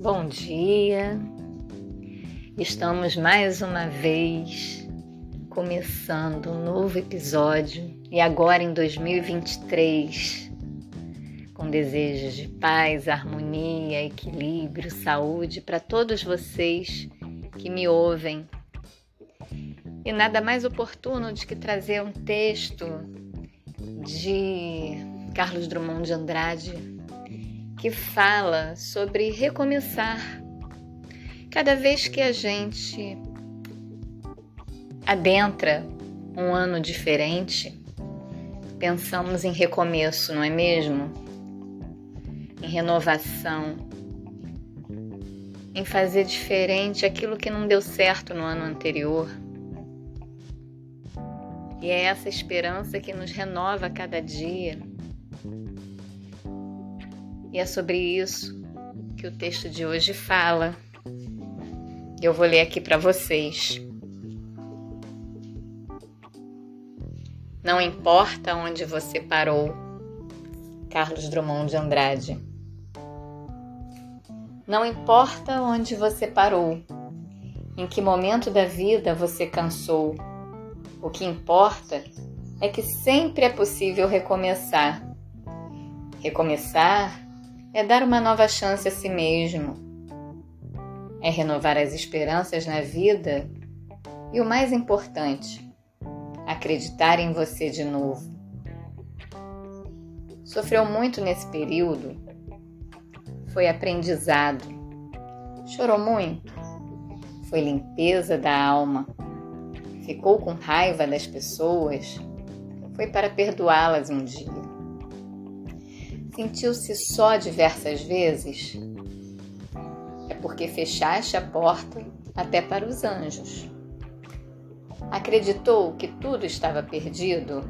Bom dia, estamos mais uma vez começando um novo episódio e agora em 2023 com desejos de paz, harmonia, equilíbrio, saúde para todos vocês que me ouvem. E nada mais oportuno do que trazer um texto de Carlos Drummond de Andrade, que fala sobre recomeçar. Cada vez que a gente adentra um ano diferente, pensamos em recomeço, não é mesmo? Em renovação, em fazer diferente aquilo que não deu certo no ano anterior. E é essa esperança que nos renova a cada dia. E é sobre isso que o texto de hoje fala. Eu vou ler aqui para vocês. Não importa onde você parou. Carlos Drummond de Andrade. Não importa onde você parou, em que momento da vida você cansou o que importa é que sempre é possível recomeçar. Recomeçar é dar uma nova chance a si mesmo, é renovar as esperanças na vida. E o mais importante, acreditar em você de novo. Sofreu muito nesse período, foi aprendizado, chorou muito, foi limpeza da alma. Ficou com raiva das pessoas, foi para perdoá-las um dia. Sentiu-se só diversas vezes? É porque fechaste a porta até para os anjos. Acreditou que tudo estava perdido?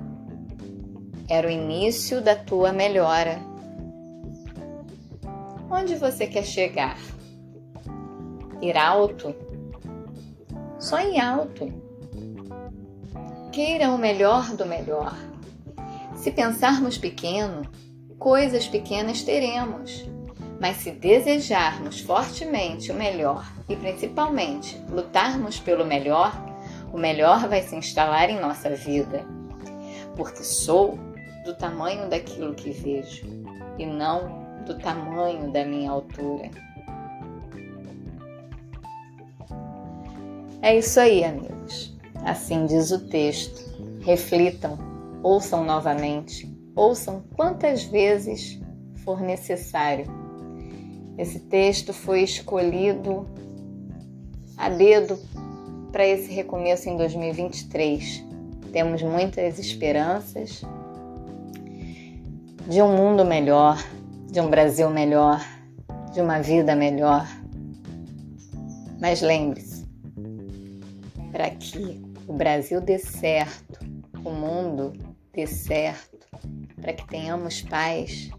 Era o início da tua melhora. Onde você quer chegar? Ir alto? Sonhe alto Queira o melhor do melhor. Se pensarmos pequeno, coisas pequenas teremos. Mas se desejarmos fortemente o melhor e principalmente lutarmos pelo melhor, o melhor vai se instalar em nossa vida. Porque sou do tamanho daquilo que vejo e não do tamanho da minha altura. É isso aí, amigos. Assim diz o texto. Reflitam, ouçam novamente, ouçam quantas vezes for necessário. Esse texto foi escolhido a dedo para esse recomeço em 2023. Temos muitas esperanças de um mundo melhor, de um Brasil melhor, de uma vida melhor. Mas lembre-se, para que o Brasil dê certo, o mundo dê certo, para que tenhamos paz.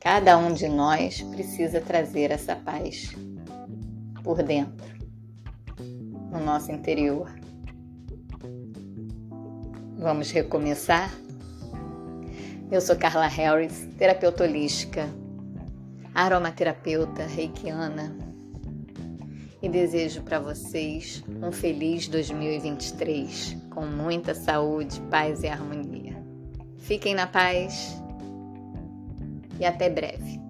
Cada um de nós precisa trazer essa paz por dentro, no nosso interior. Vamos recomeçar? Eu sou Carla Harris, terapeuta holística, aromaterapeuta reikiana e desejo para vocês um feliz 2023 com muita saúde, paz e harmonia. Fiquem na paz e até breve.